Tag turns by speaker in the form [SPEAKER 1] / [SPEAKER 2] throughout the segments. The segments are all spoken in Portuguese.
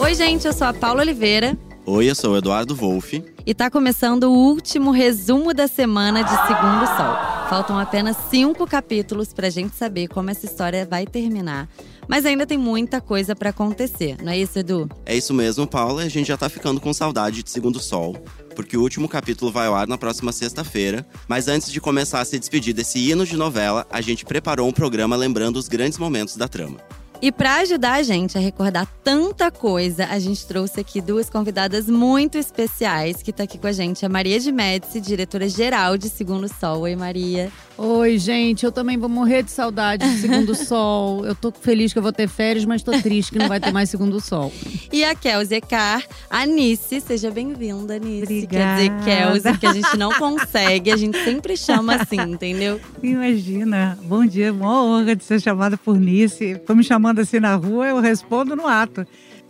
[SPEAKER 1] Oi, gente, eu sou a Paula Oliveira.
[SPEAKER 2] Oi, eu sou o Eduardo Wolff.
[SPEAKER 1] E tá começando o último resumo da semana de Segundo Sol. Faltam apenas cinco capítulos pra gente saber como essa história vai terminar. Mas ainda tem muita coisa para acontecer, não é isso, Edu?
[SPEAKER 2] É isso mesmo, Paula. A gente já tá ficando com saudade de Segundo Sol, porque o último capítulo vai ao ar na próxima sexta-feira. Mas antes de começar a se despedir desse hino de novela, a gente preparou um programa lembrando os grandes momentos da trama.
[SPEAKER 1] E para ajudar a gente a recordar tanta coisa, a gente trouxe aqui duas convidadas muito especiais que tá aqui com a gente, a Maria de Médici, diretora geral de Segundo Sol. Oi, Maria.
[SPEAKER 3] Oi, gente, eu também vou morrer de saudade de Segundo Sol. Eu tô feliz que eu vou ter férias, mas tô triste que não vai ter mais Segundo Sol.
[SPEAKER 1] E a Kelsey Car, a Nice, seja bem-vinda, Nice.
[SPEAKER 4] Obrigada.
[SPEAKER 1] Quer dizer, Kelsey, porque a gente não consegue, a gente sempre chama assim, entendeu?
[SPEAKER 4] Imagina, bom dia, uma honra de ser chamada por Nice. Foi me chamando assim na rua, eu respondo no ato.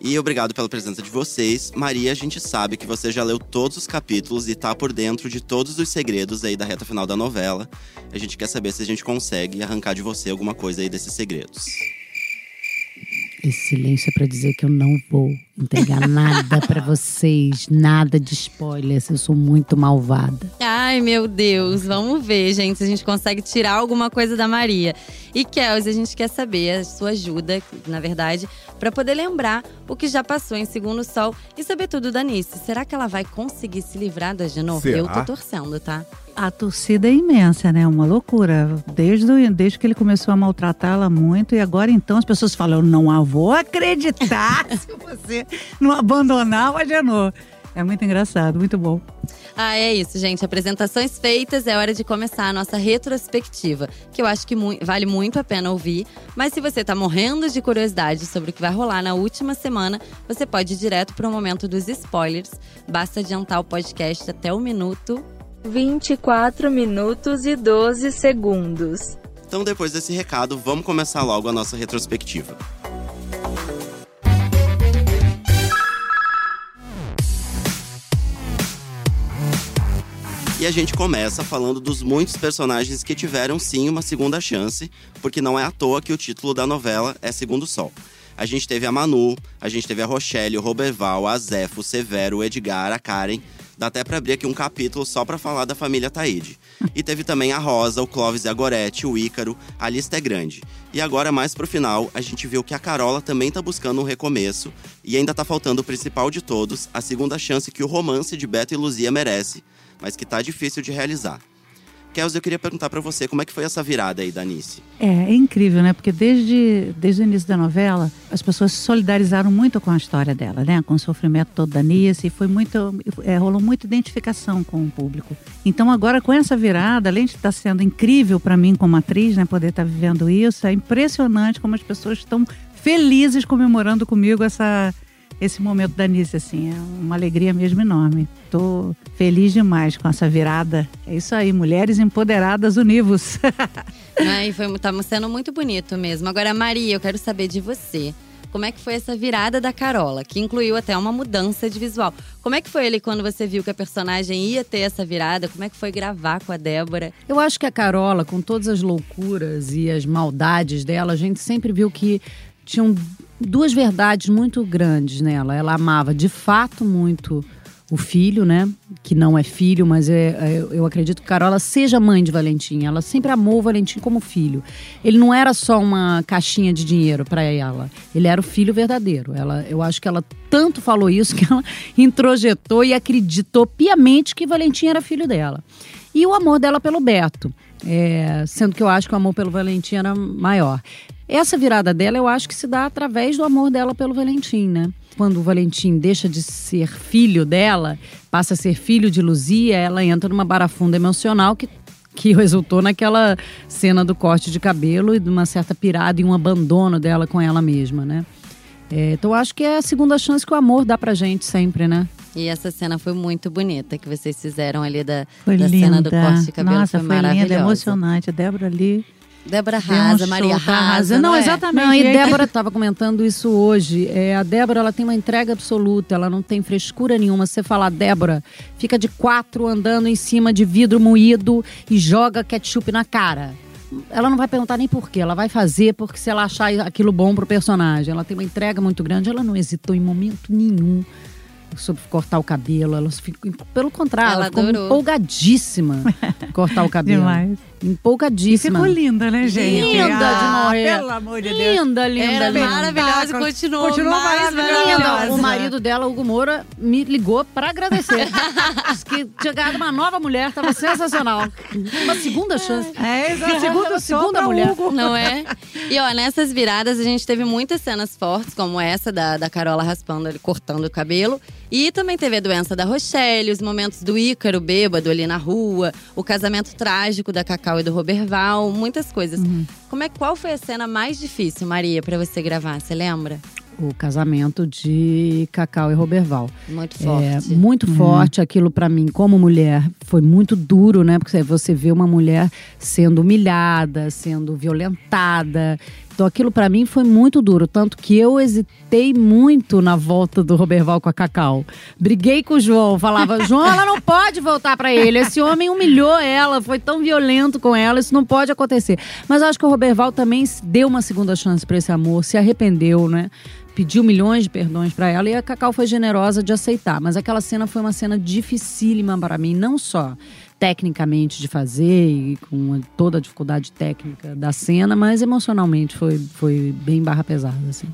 [SPEAKER 2] E obrigado pela presença de vocês. Maria, a gente sabe que você já leu todos os capítulos e tá por dentro de todos os segredos aí da reta final da novela. A gente quer saber se a gente consegue arrancar de você alguma coisa aí desses segredos.
[SPEAKER 3] Esse silêncio é pra dizer que eu não vou entregar nada pra vocês, nada de spoilers. Eu sou muito malvada.
[SPEAKER 1] Ai, meu Deus, vamos ver, gente, se a gente consegue tirar alguma coisa da Maria. E Kelsey, a gente quer saber a sua ajuda, na verdade, para poder lembrar o que já passou em Segundo Sol e saber tudo da Nice. Será que ela vai conseguir se livrar da?
[SPEAKER 5] Será?
[SPEAKER 1] Eu tô torcendo, tá?
[SPEAKER 4] A torcida é imensa, né? Uma loucura. Desde, o- desde que ele começou a maltratá-la muito. E agora então as pessoas falam: eu não vou acreditar se você não abandonar o Agenor. É muito engraçado, muito bom.
[SPEAKER 1] Ah, é isso, gente. Apresentações feitas, é hora de começar a nossa retrospectiva, que eu acho que mu- vale muito a pena ouvir. Mas se você tá morrendo de curiosidade sobre o que vai rolar na última semana, você pode ir direto pro momento dos spoilers. Basta adiantar o podcast até o minuto
[SPEAKER 6] 24 minutos e 12 segundos.
[SPEAKER 2] Então, depois desse recado, vamos começar logo a nossa retrospectiva. E a gente começa falando dos muitos personagens que tiveram sim uma segunda chance, porque não é à toa que o título da novela é Segundo Sol. A gente teve a Manu, a gente teve a Rochelle, o Roberval, a Zefo, o Severo, o Edgar, a Karen. Dá até pra abrir aqui um capítulo só pra falar da família Taíde. E teve também a Rosa, o Clóvis e a Gorete, o Ícaro. A lista é grande. E agora, mais pro final, a gente viu que a Carola também tá buscando um recomeço. E ainda tá faltando o principal de todos, a segunda chance que o romance de Beto e Luzia merece, mas que tá difícil de realizar. Kels, eu queria perguntar pra você como é que foi essa virada aí da Nice.
[SPEAKER 4] É, é incrível, né? Porque desde, desde o início da novela, as pessoas se solidarizaram muito com a história dela, né? Com o sofrimento todo da Nice. E foi muito, é, rolou muita identificação com o público. Então, agora, com essa virada, além de estar sendo incrível para mim como atriz, né? Poder estar vivendo isso, é impressionante como as pessoas estão felizes comemorando comigo essa, esse momento da Nice, assim. É uma alegria mesmo enorme. Tô feliz demais com essa virada. É isso aí, mulheres empoderadas univos.
[SPEAKER 1] Ai, foi, tá sendo muito bonito mesmo. Agora, Maria, eu quero saber de você. Como é que foi essa virada da Carola, que incluiu até uma mudança de visual? Como é que foi ele quando você viu que a personagem ia ter essa virada? Como é que foi gravar com a Débora?
[SPEAKER 3] Eu acho que a Carola, com todas as loucuras e as maldades dela, a gente sempre viu que tinham duas verdades muito grandes nela. Ela amava de fato muito o filho, né? Que não é filho, mas é, é- eu acredito que Carola seja mãe de Valentim. Ela sempre amou o Valentim como filho. Ele não era só uma caixinha de dinheiro para ela. Ele era o filho verdadeiro. Ela, eu acho que ela tanto falou isso que ela introjetou e acreditou piamente que Valentim era filho dela. E o amor dela pelo Beto. É, sendo que eu acho que o amor pelo Valentim era maior. Essa virada dela, eu acho que se dá através do amor dela pelo Valentim, né? Quando o Valentim deixa de ser filho dela, passa a ser filho de Luzia, ela entra numa barafunda emocional que, que resultou naquela cena do corte de cabelo e de uma certa pirada e um abandono dela com ela mesma, né? É, então eu acho que é a segunda chance que o amor dá pra gente sempre, né?
[SPEAKER 1] E essa cena foi muito bonita que vocês fizeram ali da,
[SPEAKER 4] Foi
[SPEAKER 1] da
[SPEAKER 4] linda.
[SPEAKER 1] cena do corte de cabelo.
[SPEAKER 4] Nossa,
[SPEAKER 1] foi
[SPEAKER 4] foi linda, emocionante. A Débora ali.
[SPEAKER 1] Débora
[SPEAKER 4] um
[SPEAKER 1] Rasa,
[SPEAKER 4] show,
[SPEAKER 1] Maria
[SPEAKER 4] tá
[SPEAKER 1] Rasa.
[SPEAKER 4] Não,
[SPEAKER 1] é?
[SPEAKER 4] exatamente.
[SPEAKER 3] Não, e Débora estava comentando isso hoje. É, a Débora ela tem uma entrega absoluta, ela não tem frescura nenhuma. Você fala, Débora, fica de quatro andando em cima de vidro moído e joga ketchup na cara. ela não vai perguntar nem por quê, ela vai fazer porque se ela achar aquilo bom pro personagem. Ela tem uma entrega muito grande, ela não hesitou em momento nenhum sobre cortar o cabelo. Ela ficou, pelo contrário, ela,
[SPEAKER 1] Ela
[SPEAKER 3] ficou
[SPEAKER 1] adorou.
[SPEAKER 3] empolgadíssima em cortar o cabelo.
[SPEAKER 4] Demais. E
[SPEAKER 3] Empolgadíssima.
[SPEAKER 4] ficou linda, né, gente?
[SPEAKER 3] Linda de
[SPEAKER 4] Ah,
[SPEAKER 3] morrer.
[SPEAKER 4] Pelo amor de Deus.
[SPEAKER 3] Linda, linda,
[SPEAKER 1] Era
[SPEAKER 3] linda.
[SPEAKER 1] maravilhosa e continuou,
[SPEAKER 4] Continuou
[SPEAKER 1] mais
[SPEAKER 4] maravilhosa.
[SPEAKER 3] O marido dela, Hugo Moura, me ligou pra agradecer. Diz que tinha ganhado uma nova mulher, tava sensacional. Uma segunda chance.
[SPEAKER 4] É, exato.
[SPEAKER 3] Segunda- segunda mulher.
[SPEAKER 4] Hugo.
[SPEAKER 1] Não é? E ó, nessas viradas a gente teve muitas cenas fortes, como essa da, da Carola raspando ali, cortando o cabelo. E também teve a doença da Rochelle, os momentos do Ícaro bêbado ali na rua, o casamento trágico da Cacau e do Roberval, muitas coisas. Como é, qual foi a cena mais difícil, Maria, pra você gravar? Você lembra?
[SPEAKER 3] O casamento de Cacau e Roberval.
[SPEAKER 1] Muito
[SPEAKER 3] É,
[SPEAKER 1] forte.
[SPEAKER 3] muito forte aquilo pra mim, como mulher, foi muito duro, né? Porque você vê uma mulher sendo humilhada, sendo violentada. Então aquilo pra mim foi muito duro, tanto que eu hesitei muito na volta do Roberval com a Cacau. Briguei com o João, falava: "João, ela não pode voltar pra ele. Esse homem humilhou ela, foi tão violento com ela, isso não pode acontecer". Mas eu acho que o Roberval também deu uma segunda chance pra esse amor, se arrependeu, né? pediu milhões de perdões pra ela e a Cacau foi generosa de aceitar. Mas aquela cena foi uma cena dificílima para mim, não só tecnicamente de fazer e com toda a dificuldade técnica da cena, mas emocionalmente foi, foi bem barra pesada, assim.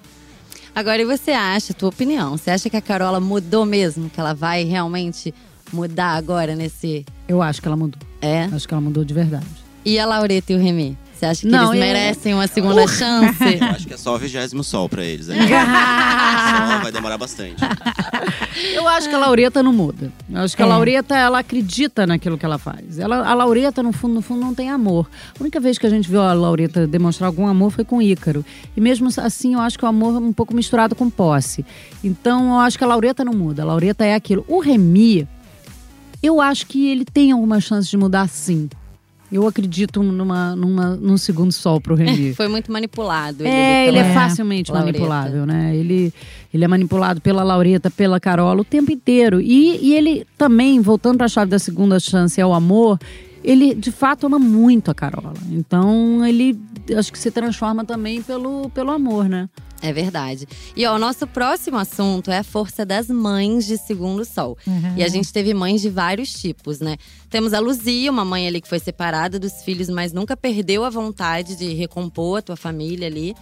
[SPEAKER 1] Agora, e você acha, tua opinião, você acha que a Carola mudou mesmo? Que ela vai realmente mudar agora nesse.
[SPEAKER 3] Eu acho que ela mudou.
[SPEAKER 1] É?
[SPEAKER 3] Acho que ela mudou de verdade.
[SPEAKER 1] E a Laureta e o Remy? Você acha que
[SPEAKER 3] Não,
[SPEAKER 1] eles
[SPEAKER 3] eu-
[SPEAKER 1] merecem uma segunda chance?
[SPEAKER 2] Eu acho que é só o vigésimo sol pra eles. Né? Vai demorar bastante.
[SPEAKER 3] Eu acho que a Laureta não muda. Eu acho que a
[SPEAKER 4] É.
[SPEAKER 3] Laureta, ela acredita naquilo que ela faz. Ela, a Laureta, no fundo, no fundo, não tem amor. A única vez que a gente viu a Laureta demonstrar algum amor foi com o Ícaro. E mesmo assim, eu acho que o amor é um pouco misturado com posse. Então, eu acho que a Laureta não muda. A Laureta é aquilo. O Remy, eu acho que ele tem alguma chance de mudar sim. Eu acredito numa, numa, num segundo sol pro Remy.
[SPEAKER 1] Foi muito manipulado.
[SPEAKER 3] É, ele é facilmente
[SPEAKER 1] Laureta.
[SPEAKER 3] manipulável, né? Ele, ele é manipulado pela Laureta, pela Carola o tempo inteiro. E, e ele também, voltando para a chave da segunda chance, é o amor. Ele, de fato, ama muito a Carola. Então, ele acho que se transforma também pelo, pelo amor, né?
[SPEAKER 1] É verdade. E ó, o nosso próximo assunto é a força das mães de Segundo Sol. E a gente teve mães de vários tipos, né? Temos a Luzia, uma mãe ali que foi separada dos filhos, mas nunca perdeu a vontade de recompor a tua família ali.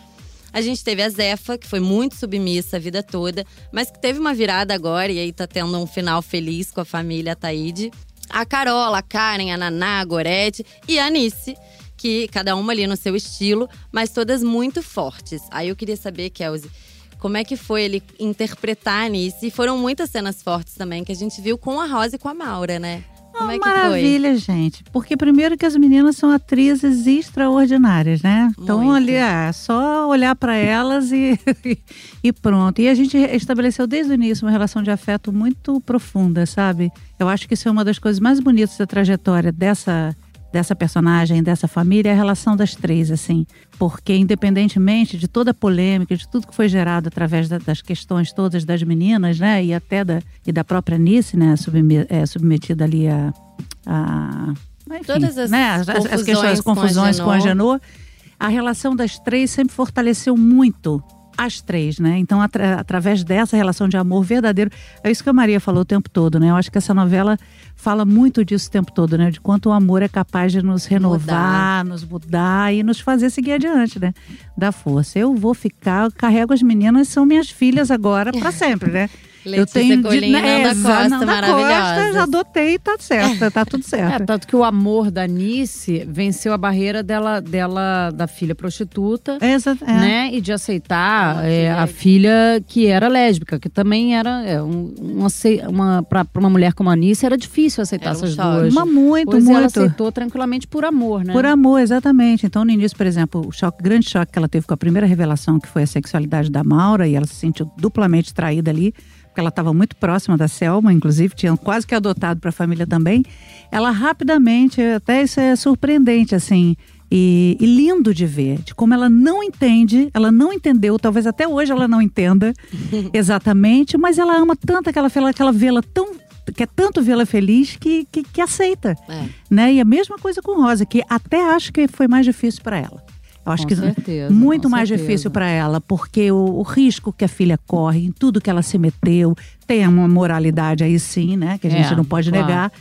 [SPEAKER 1] A gente teve a Zefa, que foi muito submissa a vida toda, mas que teve uma virada agora e aí tá tendo um final feliz com a família Taíde. A Carola, a Karen, a Naná, a Gorete e a Anice, que cada uma ali no seu estilo, mas todas muito fortes. Aí eu queria saber, Kelsey, como é que foi ele interpretar Anice? E foram muitas cenas fortes também que a gente viu com a Rosa e com a Maura, né? Como é que foi?
[SPEAKER 4] Maravilha, gente. Porque primeiro que as meninas são atrizes extraordinárias, né? Então ali é só olhar para elas e, e pronto. E a gente estabeleceu desde o início uma relação de afeto muito profunda, sabe? Eu acho que isso é uma das coisas mais bonitas da trajetória dessa dessa personagem, dessa família, é a relação das três, assim. Porque independentemente de toda a polêmica, de tudo que foi gerado através da- das questões todas das meninas, né? E até da, e da própria Nice, né? Subme- é, submetida ali a… a enfim,
[SPEAKER 1] Todas as
[SPEAKER 4] né? as, as
[SPEAKER 1] confusões
[SPEAKER 4] questões, as
[SPEAKER 1] com a
[SPEAKER 4] confusões com a.
[SPEAKER 1] Genô.
[SPEAKER 4] A relação das três sempre fortaleceu muito as três, né? Então, atra- através dessa relação de amor verdadeiro, é isso que a Maria falou o tempo todo, né? Eu acho que essa novela fala muito disso o tempo todo, né? De quanto o amor é capaz de nos renovar, nos mudar e nos fazer seguir adiante, né? Da força. Eu vou ficar, eu carrego as meninas, são minhas filhas agora para sempre, né?
[SPEAKER 1] Letícia Colinha e Nanda
[SPEAKER 4] exa-
[SPEAKER 1] Costa,
[SPEAKER 4] Nanda
[SPEAKER 1] maravilhosas.
[SPEAKER 4] Costa, adotei e tá certo, tá tudo
[SPEAKER 3] É,
[SPEAKER 4] certo.
[SPEAKER 3] tanto que o amor da Nice venceu a barreira dela, dela da filha prostituta.
[SPEAKER 4] Exa- é.
[SPEAKER 3] né? E de aceitar
[SPEAKER 1] Uma
[SPEAKER 3] é, a filha que era lésbica, que também era é, um, uma, uma para uma mulher como a Anice era difícil aceitar
[SPEAKER 1] Era um
[SPEAKER 3] essas
[SPEAKER 1] choque.
[SPEAKER 3] duas.
[SPEAKER 4] Mas muito,
[SPEAKER 3] Pois ela
[SPEAKER 4] muito.
[SPEAKER 3] aceitou tranquilamente por amor, né?
[SPEAKER 4] Por amor, exatamente. Então, no início, por exemplo, o choque, grande choque que ela teve com a primeira revelação, que foi a sexualidade da Maura, e ela se sentiu duplamente traída ali, porque ela estava muito próxima da Selma, inclusive, tinha quase que adotado para a família também. Ela rapidamente, até isso é surpreendente, assim. E, e lindo de ver, de como ela não entende, ela não entendeu, talvez até hoje ela não entenda exatamente, mas ela ama tanto aquela que ela vê ela tão quer tanto vê-la feliz que, que, que aceita.
[SPEAKER 1] É.
[SPEAKER 4] Né? E a mesma coisa com Rosa, que até acho que foi mais difícil para ela. Eu acho
[SPEAKER 3] Com
[SPEAKER 4] que
[SPEAKER 3] certeza,
[SPEAKER 4] muito mais
[SPEAKER 3] certeza.
[SPEAKER 4] difícil para ela, porque o, o risco que a filha corre, em tudo que ela se meteu, tem uma moralidade aí sim, né? Que a gente
[SPEAKER 3] É,
[SPEAKER 4] não pode
[SPEAKER 3] claro.
[SPEAKER 4] negar.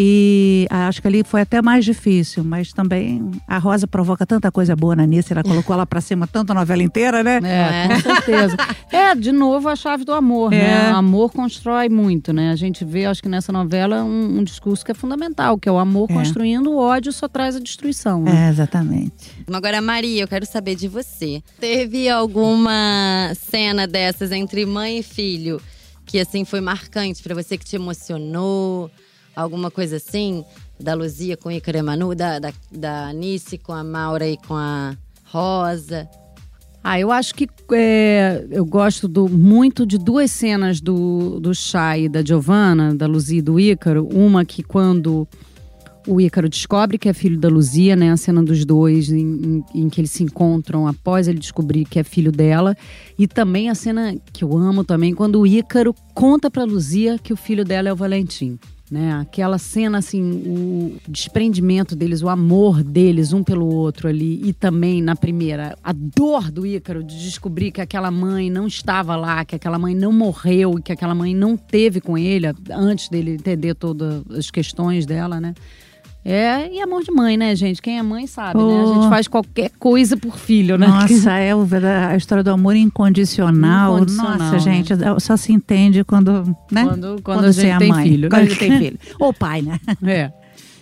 [SPEAKER 4] E acho que ali foi até mais difícil, mas também a Rosa provoca tanta coisa boa na Nice, ela colocou ela pra cima tanto a novela inteira, né?
[SPEAKER 3] É,
[SPEAKER 1] É.
[SPEAKER 3] com certeza. É, de novo, a chave do amor,
[SPEAKER 4] É.
[SPEAKER 3] né? O amor constrói muito, né? A gente vê, acho que nessa novela, um, um discurso que é fundamental, que é o amor
[SPEAKER 4] É.
[SPEAKER 3] construindo, o ódio só traz a destruição. Né?
[SPEAKER 4] É, exatamente.
[SPEAKER 1] Agora, Maria, eu quero saber de você. Teve alguma cena dessas entre mãe e filho que assim foi marcante pra você, que te emocionou? Alguma coisa assim? Da Luzia com Ícaro e Manu, da, da, da Anice com a Maura e com a Rosa.
[SPEAKER 3] Ah, eu acho que é, eu gosto do- muito de duas cenas do, do Chay e da Giovanna, da Luzia e do Ícaro. Uma que quando o Ícaro descobre que é filho da Luzia, né? A cena dos dois em, em- em que eles se encontram após ele descobrir que é filho dela. E também a cena que eu amo também, quando o Ícaro conta pra Luzia que o filho dela é o Valentim. Né? Aquela cena, assim, o desprendimento deles, o amor deles um pelo outro ali. E também, na primeira, a dor do Ícaro de descobrir que aquela mãe não estava lá, que aquela mãe não morreu, que aquela mãe não teve com ele antes dele entender todas as questões dela, né? É, e amor de mãe, né, gente? Quem é mãe sabe, né? A
[SPEAKER 4] Oh.
[SPEAKER 3] gente faz qualquer coisa por filho, né?
[SPEAKER 4] Nossa, é a história do amor incondicional.
[SPEAKER 3] Incondicional,
[SPEAKER 4] Nossa,
[SPEAKER 3] né?
[SPEAKER 4] gente, só se entende quando, né?
[SPEAKER 3] Quando- quando a
[SPEAKER 4] você
[SPEAKER 3] gente
[SPEAKER 4] é
[SPEAKER 3] tem
[SPEAKER 4] mãe.
[SPEAKER 3] filho,
[SPEAKER 4] Quando
[SPEAKER 3] né?
[SPEAKER 4] a gente tem filho. Ou pai, né?
[SPEAKER 3] É.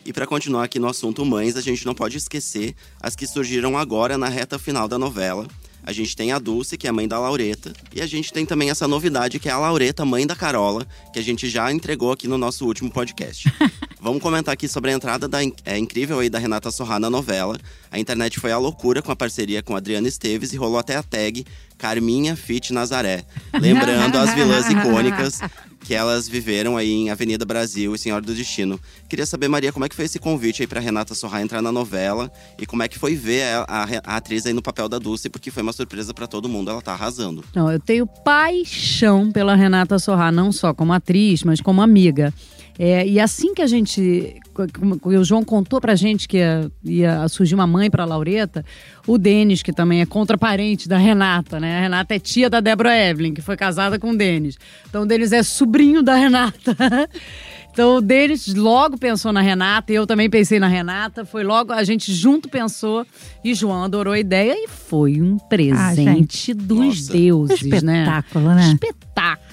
[SPEAKER 2] E para continuar aqui no assunto mães, a gente não pode esquecer as que surgiram agora na reta final da novela. A gente tem a Dulce, que é a mãe da Laureta, e a gente tem também essa novidade que é a Laureta, mãe da Carola, que a gente já entregou aqui no nosso último podcast. Vamos comentar aqui sobre a entrada da é, incrível aí da Renata Sorrá na novela. A internet foi à loucura com a parceria com a Adriana Esteves e rolou até a tag Carminha Fit Nazaré, lembrando as vilãs icônicas que elas viveram aí em Avenida Brasil e Senhora do Destino. Queria saber, Maria, como é que foi esse convite aí pra Renata Sorra entrar na novela e como é que foi ver a, a- a atriz aí no papel da Dulce, porque foi uma surpresa pra todo mundo, ela tá arrasando.
[SPEAKER 3] Não, eu tenho paixão pela Renata Sorrá, não só como atriz, mas como amiga. É, e assim que a gente. O João contou pra gente que ia, ia surgir uma mãe pra Laureta, o Denis, que também é contraparente da Renata, né? A Renata é tia da Débora Evelyn, que foi casada com o Denis. Então o Denis é sobrinho da Renata. Então o Denis logo pensou na Renata, e eu também pensei na Renata. Foi logo, a gente junto pensou, e João adorou a ideia e foi um presente dos
[SPEAKER 2] Nossa.
[SPEAKER 3] deuses, né?
[SPEAKER 4] Espetáculo, né?
[SPEAKER 3] Espetáculo.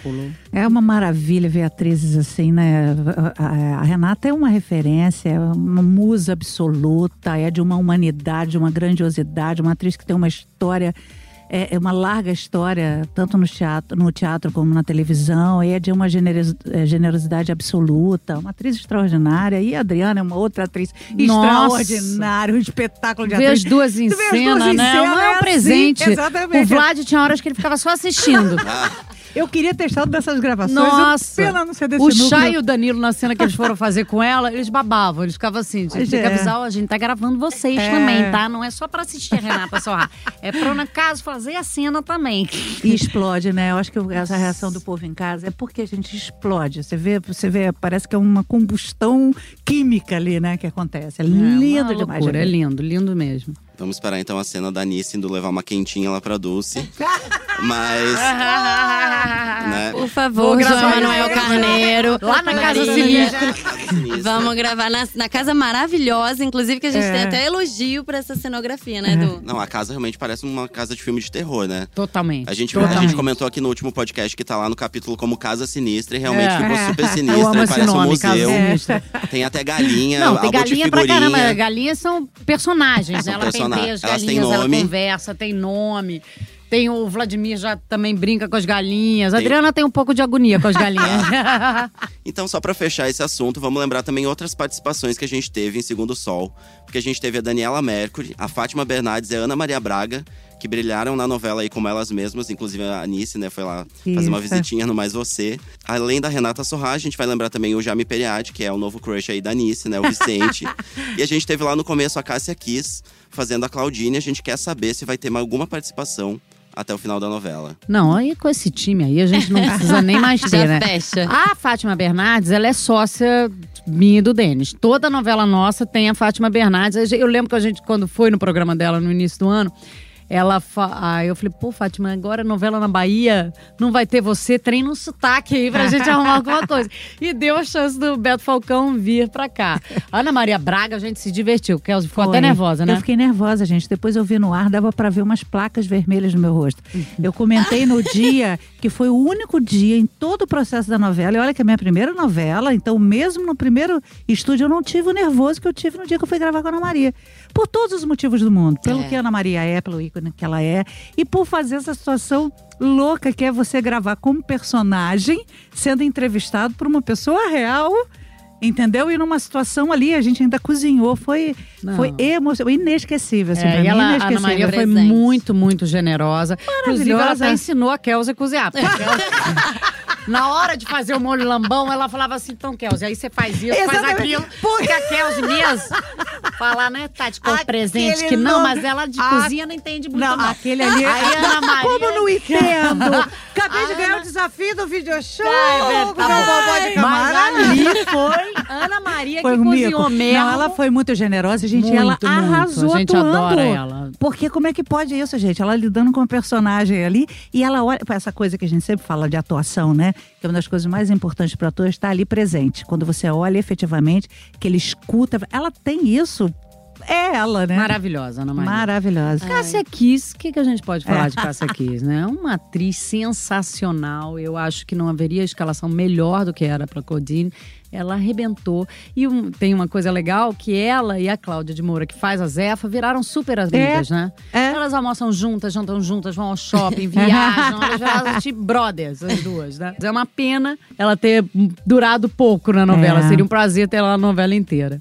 [SPEAKER 4] É uma maravilha ver atrizes assim, né? A, Renata é uma referência, é uma musa absoluta, é de uma humanidade, de uma grandiosidade, uma atriz que tem uma história, é, é uma larga história, tanto no teatro, no teatro como na televisão, e é de uma é, generosidade absoluta, uma atriz extraordinária. E a Adriana é uma outra atriz
[SPEAKER 3] Nossa.
[SPEAKER 4] extraordinária, um espetáculo de
[SPEAKER 3] Ver
[SPEAKER 4] atriz.
[SPEAKER 3] as duas em
[SPEAKER 4] vê
[SPEAKER 3] cena,
[SPEAKER 4] duas em
[SPEAKER 3] né?
[SPEAKER 4] cena,
[SPEAKER 3] Não é
[SPEAKER 4] é
[SPEAKER 3] um
[SPEAKER 4] assim,
[SPEAKER 3] presente.
[SPEAKER 4] exatamente.
[SPEAKER 3] o Vlad tinha horas que ele ficava só assistindo.
[SPEAKER 4] Eu queria ter estado dessas gravações.
[SPEAKER 3] Nossa!
[SPEAKER 4] Pena não ser desse
[SPEAKER 3] o
[SPEAKER 4] núcleo.
[SPEAKER 3] Chay e o Danilo, na cena que eles foram fazer com ela, eles babavam. Eles ficavam assim,
[SPEAKER 4] Pois
[SPEAKER 3] tem que
[SPEAKER 4] é.
[SPEAKER 3] avisar, ó, a gente tá gravando vocês
[SPEAKER 4] É.
[SPEAKER 3] também, tá? Não é só pra assistir a Renata Sorra. É pra, no caso, fazer a cena também.
[SPEAKER 4] E explode, né? Eu acho que essa reação do povo em casa é porque a gente explode. Você vê, você vê, parece que é uma combustão química ali, né, que acontece. É, lindo
[SPEAKER 3] uma
[SPEAKER 4] demais.
[SPEAKER 3] loucura, É lindo, lindo mesmo.
[SPEAKER 2] Vamos esperar então a cena da Anice indo levar uma quentinha lá pra Dulce. Mas, né?
[SPEAKER 1] Por favor, João. Manuel Carneiro.
[SPEAKER 3] Lá na Casa. Sinistra.
[SPEAKER 1] Vamos gravar na, na casa maravilhosa, inclusive que a gente
[SPEAKER 4] É.
[SPEAKER 1] tem até elogio pra essa cenografia, né, Edu?
[SPEAKER 2] Não, a casa realmente parece uma casa de filme de terror, né?
[SPEAKER 3] Totalmente.
[SPEAKER 2] A gente, a
[SPEAKER 3] totalmente.
[SPEAKER 2] gente comentou aqui no último podcast que tá lá no capítulo como Casa Sinistra e realmente
[SPEAKER 3] É.
[SPEAKER 2] ficou
[SPEAKER 4] É.
[SPEAKER 2] super
[SPEAKER 3] Eu amo
[SPEAKER 2] sinistra,
[SPEAKER 3] esse
[SPEAKER 2] parece um
[SPEAKER 3] nome,
[SPEAKER 2] museu.
[SPEAKER 3] Sinistra.
[SPEAKER 2] Tem até galinha,
[SPEAKER 3] Não, tem
[SPEAKER 2] álbum de
[SPEAKER 3] galinha pra
[SPEAKER 2] figurinha.
[SPEAKER 3] caramba. Galinhas são personagens,
[SPEAKER 2] São
[SPEAKER 3] né? Ela
[SPEAKER 2] persona-
[SPEAKER 3] penteia as
[SPEAKER 2] elas têm
[SPEAKER 3] galinhas, ela
[SPEAKER 2] nome.
[SPEAKER 3] conversa, tem nome. Tem o Vladimir já também brinca com as galinhas. A Adriana tem um pouco de agonia com as galinhas.
[SPEAKER 2] Então, só pra fechar esse assunto, vamos lembrar também outras participações que a gente teve em Segundo Sol. Porque a gente teve a Daniela Mercury, a Fátima Bernardes e a Ana Maria Braga, que brilharam na novela aí como elas mesmas. Inclusive a Anice, né, foi lá fazer uma visitinha no Mais Você. Além da Renata Sorra, a gente vai lembrar também o Jaime Periade, que é o novo crush aí da Anice, né, o Vicente. e a gente teve lá no começo a Cássia Kiss, fazendo a Claudine. A gente quer saber se vai ter mais alguma participação até o final da novela.
[SPEAKER 3] Não, aí com esse time aí a gente não precisa nem mais ter,
[SPEAKER 1] Já
[SPEAKER 3] né?
[SPEAKER 1] fecha.
[SPEAKER 3] A Fátima Bernardes, ela é sócia minha e do Denis. Toda novela nossa tem a Fátima Bernardes. Eu lembro que a gente, quando foi no programa dela no início do ano, ela fa... aí eu falei, pô, Fátima, agora novela na Bahia não vai ter você, treina um sotaque aí pra gente arrumar alguma coisa. E deu a chance do Beto Falcão vir pra cá. Ana Maria Braga, a gente se divertiu. Kelsey ficou até
[SPEAKER 4] Foi.
[SPEAKER 3] nervosa, né?
[SPEAKER 4] Eu fiquei nervosa, gente. Depois eu vi no ar, dava pra ver umas placas vermelhas no meu rosto. Eu comentei no dia que foi o único dia em todo o processo da novela. E olha que é a minha primeira novela, então mesmo no primeiro estúdio eu não tive o nervoso que eu tive no dia que eu fui gravar com a Ana Maria. Por todos os motivos do mundo. Pelo
[SPEAKER 1] É.
[SPEAKER 4] que a Ana Maria é, pelo ícone que ela é. E por fazer essa situação louca que é você gravar como personagem, sendo entrevistado por uma pessoa real. Entendeu? E numa situação ali, a gente ainda cozinhou. Foi,
[SPEAKER 3] Não.
[SPEAKER 4] foi emocionante, inesquecível. Assim,
[SPEAKER 3] É,
[SPEAKER 4] mim,
[SPEAKER 3] e ela, a Ana
[SPEAKER 4] inesquecível.
[SPEAKER 3] Maria foi
[SPEAKER 1] Presente.
[SPEAKER 3] muito, muito generosa. Inclusive, ela até ensinou a Kelsey a cozinhar. Na hora de fazer o molho lambão, ela falava assim, então, Kelsey, aí você faz isso, faz
[SPEAKER 4] Exatamente.
[SPEAKER 3] aquilo. Porque a Kelsey mesmo falar, né, Tati, com
[SPEAKER 4] Aquele
[SPEAKER 3] presente, que não,
[SPEAKER 4] nome-
[SPEAKER 3] mas ela de
[SPEAKER 4] Ah,
[SPEAKER 3] cozinha não entende muito
[SPEAKER 4] Não,
[SPEAKER 3] não.
[SPEAKER 4] aquele ali.
[SPEAKER 3] Aí a Ana Maria...
[SPEAKER 4] Como não entendo? Acabei de
[SPEAKER 3] A
[SPEAKER 4] ganhar o desafio do video show.
[SPEAKER 3] Ai, tá bom.
[SPEAKER 4] vovó de
[SPEAKER 3] Mas ali foi Ana Maria
[SPEAKER 4] Foi
[SPEAKER 3] que
[SPEAKER 4] um
[SPEAKER 3] cozinhou
[SPEAKER 4] mico.
[SPEAKER 3] mesmo.
[SPEAKER 4] Não, ela foi muito generosa, gente.
[SPEAKER 3] Muito,
[SPEAKER 4] ela
[SPEAKER 3] muito.
[SPEAKER 4] arrasou
[SPEAKER 3] A gente
[SPEAKER 4] atuando.
[SPEAKER 3] adora ela.
[SPEAKER 4] Porque como é que pode isso, gente? Ela lidando com o personagem ali e ela olha. Essa coisa que a gente sempre fala de atuação, né? Que é uma das coisas mais importantes para ator estar ali presente. Quando você olha efetivamente, que ele escuta. Ela tem isso. É ela, né?
[SPEAKER 3] Maravilhosa, Ana Maria.
[SPEAKER 4] Maravilhosa.
[SPEAKER 3] Cássia Kiss, o que, que a gente pode falar
[SPEAKER 4] É.
[SPEAKER 3] de Cássia Kiss, né? Uma atriz sensacional. Eu acho que não haveria escalação melhor do que era para Codine. Ela arrebentou. E um- tem uma coisa legal que ela e a Cláudia de Moura, que faz a Zefa, viraram super amigas, né?
[SPEAKER 4] É.
[SPEAKER 3] Elas almoçam juntas, jantam juntas, vão ao shopping, viajam. elas viraram tipo brothers, as duas, né? É uma pena ela ter durado pouco na novela.
[SPEAKER 4] É.
[SPEAKER 3] Seria um prazer ter ela a novela inteira.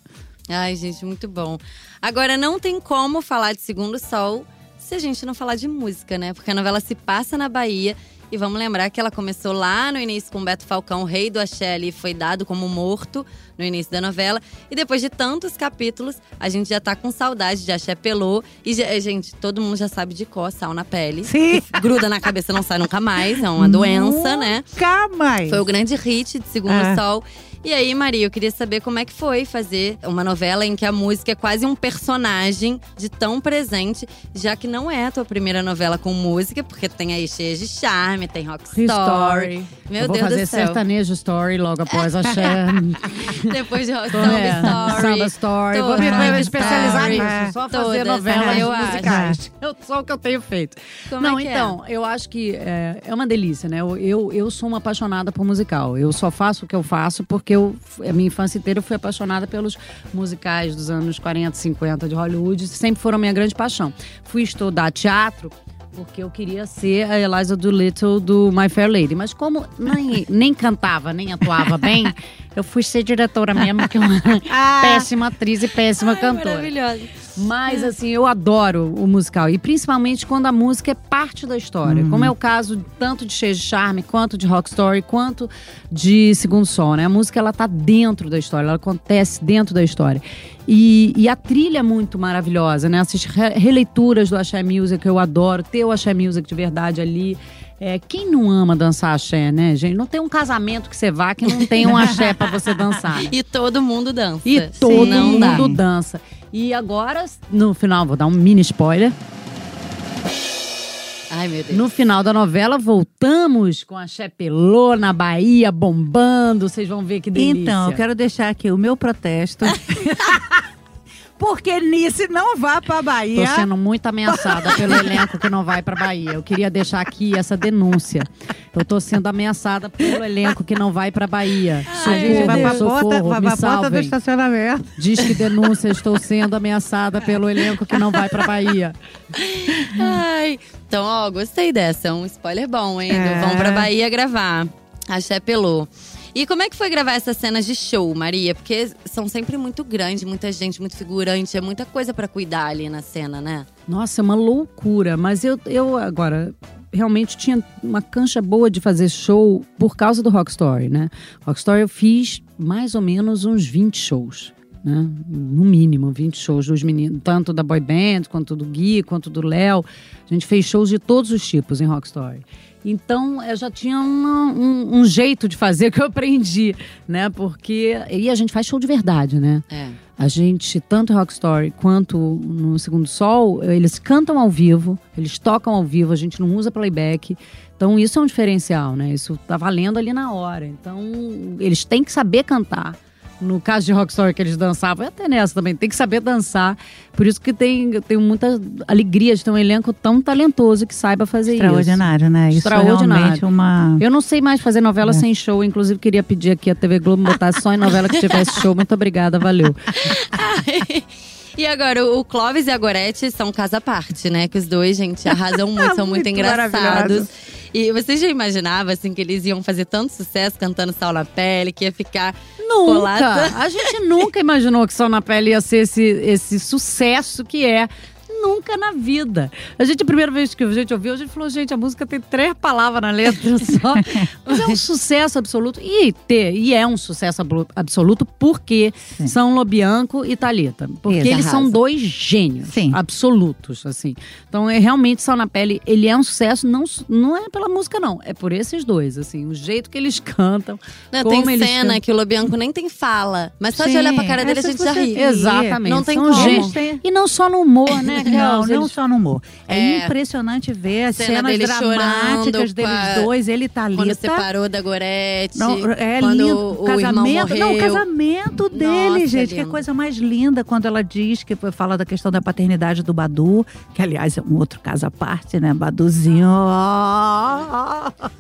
[SPEAKER 1] Ai, gente, muito bom. Agora, não tem como falar de Segundo Sol se a gente não falar de música, né? Porque a novela se passa na Bahia. E vamos lembrar que ela começou lá no início com Beto Falcão, rei do axé ali, foi dado como morto no início da novela. E depois de tantos capítulos, a gente já tá com saudade de axé pelô. E, já- gente, todo mundo já sabe de cor, sal na pele.
[SPEAKER 4] Sim.
[SPEAKER 1] Gruda na cabeça não sai nunca mais, é uma doença, né?
[SPEAKER 4] Nunca mais.
[SPEAKER 1] Foi o grande hit de Segundo
[SPEAKER 4] É.
[SPEAKER 1] Sol. E aí, Maria, eu queria saber como é que foi fazer uma novela em que a música é quase um personagem de tão presente, já que não é a tua primeira novela com música, porque tem aí cheia de charme, tem rock story. Meu
[SPEAKER 3] eu vou
[SPEAKER 1] Deus
[SPEAKER 3] fazer
[SPEAKER 1] do céu.
[SPEAKER 3] sertanejo story logo após a Cher.
[SPEAKER 1] Depois de rock
[SPEAKER 3] É,
[SPEAKER 1] samba story.
[SPEAKER 3] Samba story.
[SPEAKER 1] Todo
[SPEAKER 3] Vou me
[SPEAKER 1] rock
[SPEAKER 3] especializar
[SPEAKER 1] story.
[SPEAKER 3] nisso. Só fazer
[SPEAKER 1] Todas,
[SPEAKER 3] novelas
[SPEAKER 1] eu
[SPEAKER 3] musicais. Eu, só o que eu tenho feito.
[SPEAKER 1] Como
[SPEAKER 3] Não,
[SPEAKER 1] é é?
[SPEAKER 3] então, eu acho que é, é uma delícia, né? Eu, eu, eu sou uma apaixonada por musical. Eu só faço o que eu faço porque eu, a minha infância inteira eu fui apaixonada pelos musicais dos anos 40, 50 de Hollywood. Sempre foram a minha grande paixão. Fui estudar teatro porque eu queria ser a Eliza Doolittle do My Fair Lady. Mas como nem, nem cantava, nem atuava bem, eu fui ser diretora mesmo, que é uma péssima atriz e péssima cantora.
[SPEAKER 1] Maravilhosa.
[SPEAKER 3] Mas, assim, eu adoro o musical. E principalmente quando a música é parte da história. Como é o caso tanto de Cheio de Charme, quanto de Rock Story, quanto de Segundo Sol, né? A música, ela tá dentro da história. Ela acontece dentro da história. E, e a trilha é muito maravilhosa, né? Assistir re- releituras do Axé Music, eu adoro. Ter o Axé Music de verdade ali. É, quem não ama dançar axé, né, gente? Não tem um casamento que você vá que não tem um axé pra você dançar. né?
[SPEAKER 1] E todo mundo dança.
[SPEAKER 3] E todo
[SPEAKER 1] dá.
[SPEAKER 3] mundo dança. E agora, no final, vou dar um mini spoiler.
[SPEAKER 1] Ai, meu Deus.
[SPEAKER 3] No final da novela, voltamos com a Chepelô na Bahia, bombando. Vocês vão ver que delícia.
[SPEAKER 4] Então, eu quero deixar aqui o meu protesto. Porque Nice não vá pra
[SPEAKER 3] Tô
[SPEAKER 4] Bahia.
[SPEAKER 3] sendo muito ameaçada pelo elenco que não vai pra Bahia. Eu queria deixar aqui essa denúncia. Eu tô sendo ameaçada pelo elenco que não vai pra Bahia.
[SPEAKER 4] A gente vai pra
[SPEAKER 3] Socorro,
[SPEAKER 4] porta,
[SPEAKER 3] socorro,
[SPEAKER 4] vai
[SPEAKER 3] me
[SPEAKER 4] pra porta do
[SPEAKER 3] salvem.
[SPEAKER 4] estacionamento.
[SPEAKER 3] Diz que denúncia, estou sendo ameaçada pelo elenco que não vai pra Bahia.
[SPEAKER 1] Ai, então, ó, gostei dessa. É um spoiler bom, hein?
[SPEAKER 4] É.
[SPEAKER 1] Vão pra Bahia gravar. Axé Pelô. E como é que foi gravar essas cenas de show, Maria? Porque são sempre muito grandes, muita gente, muito figurante, é muita coisa pra cuidar ali na cena, né?
[SPEAKER 3] Nossa, é uma loucura. Mas eu, eu agora realmente tinha uma cancha boa de fazer show por causa do Rock Story, né? Rock Story eu fiz mais ou menos uns 20 shows. né? No mínimo, 20 shows dos meninos, tanto da boy band, quanto do Gui, quanto do Léo. A gente fez shows de todos os tipos em Rock Story. Então, eu já tinha uma- um, um jeito de fazer que eu aprendi, né? Porque. E a gente faz show de verdade, né?
[SPEAKER 1] É.
[SPEAKER 3] A gente, tanto em Rock Story quanto no Segundo Sol, eles cantam ao vivo, eles tocam ao vivo, a gente não usa playback. Então, isso é um diferencial, né? Isso tá valendo ali na hora. Então, eles têm que saber cantar. No caso de Rock Story que eles dançavam, e até nessa também, tem que saber dançar. Por isso que tem, eu tenho muita alegria de ter um elenco tão talentoso que saiba fazer isso.
[SPEAKER 4] Extraordinário, né? Isso é
[SPEAKER 3] Extraordinário.
[SPEAKER 4] uma.
[SPEAKER 3] Eu não sei mais fazer novela
[SPEAKER 4] É.
[SPEAKER 3] sem show. Inclusive, queria pedir aqui a TV Globo botar só em novela que tivesse show. Muito obrigada, valeu.
[SPEAKER 1] E agora, o Clóvis e a Gorete são casa à parte, né? Que os dois, gente, arrasam muito, são muito,
[SPEAKER 3] Muito
[SPEAKER 1] engraçados. E você já imaginava, assim, que eles iam fazer tanto sucesso cantando Sal na Pele, que ia ficar
[SPEAKER 3] Nunca!
[SPEAKER 1] Colada.
[SPEAKER 3] A gente nunca imaginou que Sol na Pele ia ser esse, esse sucesso que é. Nunca na vida. A gente, a primeira vez que a gente ouviu, a gente falou, gente, a música tem três palavras na letra só. Mas é um sucesso absoluto. E, ter, e é um sucesso absoluto porque
[SPEAKER 4] Sim.
[SPEAKER 3] são Lobianco e Thalita. Porque
[SPEAKER 4] Isso,
[SPEAKER 3] eles são dois gênios
[SPEAKER 4] Sim.
[SPEAKER 3] absolutos, assim. Então, é realmente Sol na Pele, ele é um sucesso, não, não é pela música, não. É por esses dois, assim. O jeito que eles cantam.
[SPEAKER 1] Não,
[SPEAKER 3] como
[SPEAKER 1] tem
[SPEAKER 3] eles
[SPEAKER 1] cena
[SPEAKER 3] cantam.
[SPEAKER 1] que o Lobianco nem tem fala. Mas só de
[SPEAKER 4] Sim,
[SPEAKER 1] olhar pra cara dele, a
[SPEAKER 4] essas
[SPEAKER 1] gente já
[SPEAKER 4] você
[SPEAKER 1] ri.
[SPEAKER 3] Exatamente.
[SPEAKER 1] Não tem
[SPEAKER 3] São
[SPEAKER 1] como.
[SPEAKER 3] gênios. E não só no humor, né?
[SPEAKER 4] Não,
[SPEAKER 3] Eles-
[SPEAKER 4] não só no humor. É,
[SPEAKER 1] É.
[SPEAKER 4] impressionante ver as
[SPEAKER 1] Cena
[SPEAKER 4] cenas
[SPEAKER 1] dele
[SPEAKER 4] dramáticas deles dois. Ele tá
[SPEAKER 1] Quando
[SPEAKER 4] ali.
[SPEAKER 1] separou da Gorete.
[SPEAKER 4] Não, é lindo.
[SPEAKER 1] o,
[SPEAKER 4] O casamento. Não, o casamento dele,
[SPEAKER 1] Nossa,
[SPEAKER 4] gente. Que é
[SPEAKER 1] lindo.
[SPEAKER 4] coisa mais linda quando ela diz que fala da questão da paternidade do Badu, que aliás é um outro caso à parte, né? Baduzinho.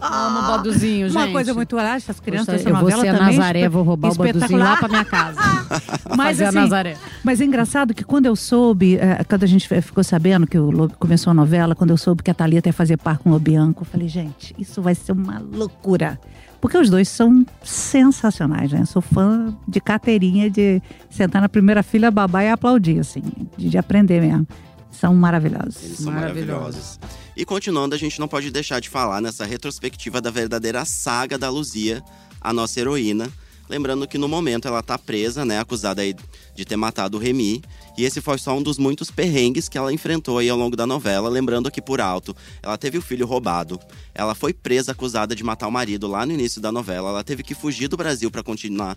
[SPEAKER 3] Amo o Baduzinho, gente.
[SPEAKER 4] Uma coisa muito. Ah, essas crianças
[SPEAKER 3] Poxa,
[SPEAKER 4] dessa
[SPEAKER 3] eu vou
[SPEAKER 4] novela
[SPEAKER 3] ser a. Nazaré, vou roubar o Baduzinho lá
[SPEAKER 4] espetacular.
[SPEAKER 3] pra minha casa.
[SPEAKER 4] Mas
[SPEAKER 3] Fazer a
[SPEAKER 4] assim,
[SPEAKER 3] Nazaré.
[SPEAKER 4] Mas é engraçado que quando eu soube, eh, quando a gente ficou sabendo que o Lo- começou a novela, quando eu soube que a Thalita ia fazer par com o Lobianco, eu falei, gente, isso vai ser uma loucura. Porque os dois são sensacionais, né? Eu sou fã de carteirinha, de sentar na primeira fila, babar e aplaudir, assim, de, de aprender mesmo. São maravilhosos.
[SPEAKER 2] Eles são
[SPEAKER 3] Maravilhoso.
[SPEAKER 2] maravilhosos. E continuando, a gente não pode deixar de falar nessa retrospectiva da verdadeira saga da Luzia, a nossa heroína. Lembrando que no momento ela tá presa, né, acusada aí de ter matado o Remy. E esse foi só um dos muitos perrengues que ela enfrentou aí ao longo da novela. Lembrando que por alto, ela teve o filho roubado. Ela foi presa acusada de matar o marido lá no início da novela. Ela teve que fugir do Brasil para continuar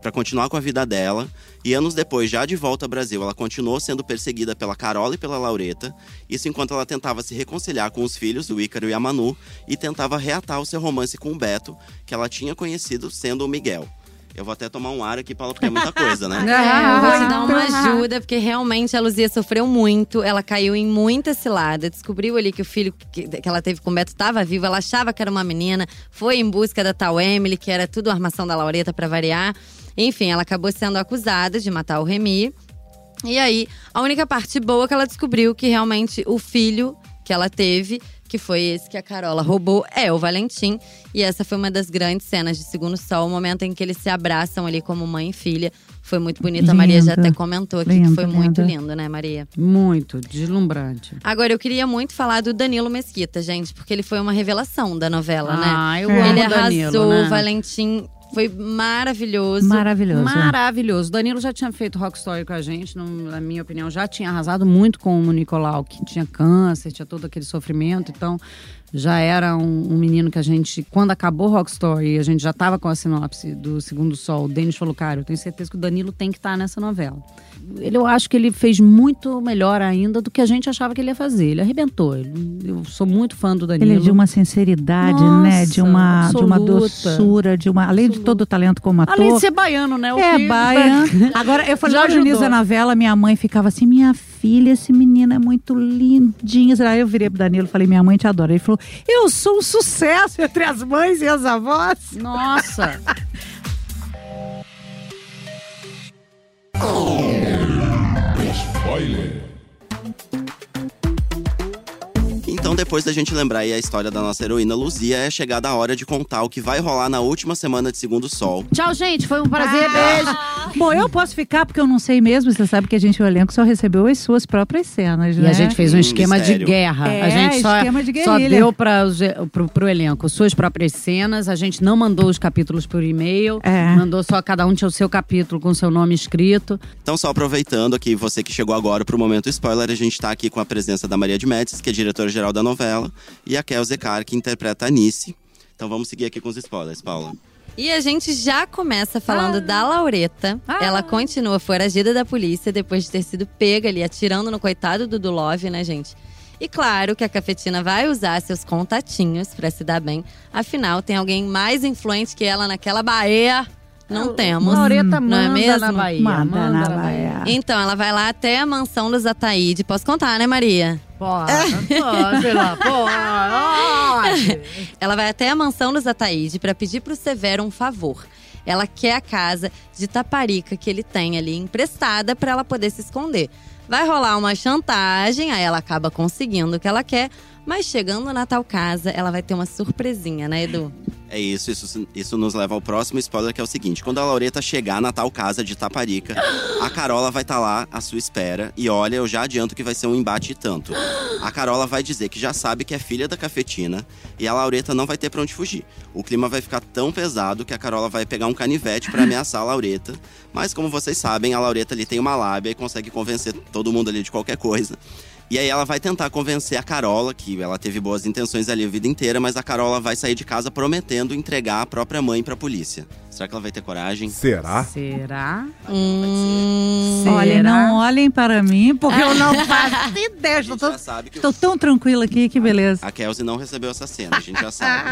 [SPEAKER 2] para continuar com a vida dela. E anos depois, já de volta ao Brasil, ela continuou sendo perseguida pela Carola e pela Laureta. Isso enquanto ela tentava se reconciliar com os filhos, o Ícaro e a Manu, e tentava reatar o seu romance com o Beto, que ela tinha conhecido sendo o Miguel. Eu vou até tomar um ar aqui, Paula, porque é muita coisa, né?
[SPEAKER 1] É, eu vou te dar uma ajuda, porque realmente a Luzia sofreu muito. Ela caiu em muita cilada. Descobriu ali que o filho que, que ela teve com o Beto estava vivo. Ela achava que era uma menina. Foi em busca da tal Emily, que era tudo armação da Laureta para variar. Enfim, ela acabou sendo acusada de matar o Remy. E aí, a única parte boa é que ela descobriu que realmente o filho que ela teve, que foi esse que a Carola roubou, é o Valentim. E essa foi uma das grandes cenas de Segundo Sol, o momento em que eles se abraçam ali como mãe e filha. Foi muito bonito. A Maria já
[SPEAKER 4] Lindo.
[SPEAKER 1] até comentou aqui que
[SPEAKER 4] Lindo,
[SPEAKER 1] foi muito
[SPEAKER 4] lindo.
[SPEAKER 1] lindo, né, Maria?
[SPEAKER 3] Muito, deslumbrante.
[SPEAKER 1] Agora, eu queria muito falar do Danilo Mesquita, gente, porque ele foi uma revelação da novela, né?
[SPEAKER 3] Ah, eu
[SPEAKER 4] É.
[SPEAKER 3] amo
[SPEAKER 1] Ele
[SPEAKER 3] o Danilo,
[SPEAKER 1] arrasou,
[SPEAKER 3] né?
[SPEAKER 1] o Valentim foi maravilhoso.
[SPEAKER 4] Maravilhoso.
[SPEAKER 3] Maravilhoso. Danilo já tinha feito Rock Story com a gente, não- na minha opinião, já tinha arrasado muito com o Nicolau, que tinha câncer, tinha todo aquele sofrimento. Então, já era um, um menino que a gente, quando acabou Rock Story, a gente já estava com a sinopse do Segundo Sol, o Denis falou, cara, eu tenho certeza que o Danilo tem que estar nessa novela. Ele, eu acho que ele fez muito melhor ainda do que a gente achava que ele ia fazer. Ele arrebentou. Ele- eu sou muito fã do Danilo.
[SPEAKER 4] Ele é de uma sinceridade,
[SPEAKER 3] Nossa,
[SPEAKER 4] né? De uma, de uma
[SPEAKER 3] absoluta.
[SPEAKER 4] doçura, de uma. Além de todo o talento como ator.
[SPEAKER 3] Além de ser baiano, né? O
[SPEAKER 4] É, baiano. Agora, eu falei início
[SPEAKER 3] ajudou.
[SPEAKER 4] da novela, minha mãe ficava assim, minha filha, esse menino é muito lindinho. Aí eu virei pro Danilo e falei, minha mãe te adora. Ele falou, eu sou um sucesso entre as mães e as avós.
[SPEAKER 3] Nossa!
[SPEAKER 2] Então, depois da gente lembrar aí a história da nossa heroína Luzia, é chegada a hora de contar o que vai rolar na última semana de Segundo Sol.
[SPEAKER 3] Tchau, gente. Foi um prazer. Beijo.
[SPEAKER 4] Bom, eu posso ficar porque eu não sei mesmo. Você sabe que a gente, o elenco, só recebeu as suas próprias cenas,
[SPEAKER 3] E
[SPEAKER 4] né?
[SPEAKER 3] a gente fez um
[SPEAKER 2] Um
[SPEAKER 3] esquema
[SPEAKER 2] mistério.
[SPEAKER 3] de guerra.
[SPEAKER 4] É,
[SPEAKER 3] a gente só,
[SPEAKER 4] esquema de
[SPEAKER 3] só
[SPEAKER 4] guerrilha.
[SPEAKER 3] deu para pro, pro elenco suas próprias cenas. A gente não mandou os capítulos por e-mail.
[SPEAKER 4] É.
[SPEAKER 3] Mandou só cada um tinha o seu capítulo com seu nome escrito.
[SPEAKER 2] Então, só aproveitando aqui, você que chegou agora pro momento spoiler, a gente tá aqui com a presença da Maria de Médici, que é diretora-geral da novela, e a Kel Zecar, que interpreta a Nice. Então vamos seguir aqui com os spoilers, Paula.
[SPEAKER 1] E a gente já começa falando da Laureta.
[SPEAKER 4] Ah.
[SPEAKER 1] Ela continua foragida da polícia depois de ter sido pega ali, atirando no coitado do Dulov, né, gente? E claro que a cafetina vai usar seus contatinhos pra se dar bem. Afinal, tem alguém mais influente que ela naquela Bahia? Não temos. Não é
[SPEAKER 3] manda
[SPEAKER 1] mesmo?
[SPEAKER 3] na Bahia.
[SPEAKER 4] Manda na Bahia.
[SPEAKER 1] Então, ela vai lá até a mansão dos Ataíde. Posso contar, né, Maria?
[SPEAKER 3] Pode, pode lá, pode.
[SPEAKER 1] Ela vai até a mansão dos Ataíde para pedir pro Severo um favor. Ela quer a casa de Taparica que ele tem ali emprestada para ela poder se esconder. Vai rolar uma chantagem, aí ela acaba conseguindo o que ela quer, mas chegando na tal casa, ela vai ter uma surpresinha, né, Edu?
[SPEAKER 2] É isso, isso, isso nos leva ao próximo spoiler, que é o seguinte: quando a Laureta chegar na tal casa de Taparica, a Carola vai estar lá à sua espera. E olha, eu já adianto que vai ser um embate e tanto. A Carola vai dizer que já sabe que é filha da cafetina e a Laureta não vai ter pra onde fugir. O clima vai ficar tão pesado que a Carola vai pegar um canivete pra ameaçar a Laureta. Mas como vocês sabem, a Laureta ali tem uma lábia e consegue convencer todo mundo ali de qualquer coisa. E aí ela vai tentar convencer a Carola, que ela teve boas intenções ali a vida inteira, mas a Carola vai sair de casa prometendo entregar a própria mãe pra polícia. Será que ela vai ter coragem?
[SPEAKER 5] Será?
[SPEAKER 3] Será?
[SPEAKER 1] Hum,
[SPEAKER 3] Será?
[SPEAKER 4] Olhem, não olhem para mim, porque eu não faço ideia.
[SPEAKER 2] A
[SPEAKER 4] Estou
[SPEAKER 2] gente
[SPEAKER 4] tão,
[SPEAKER 2] já sabe que
[SPEAKER 4] estou tão tranquila aqui, que beleza.
[SPEAKER 2] a Kelsey não recebeu essa cena, a gente já sabe.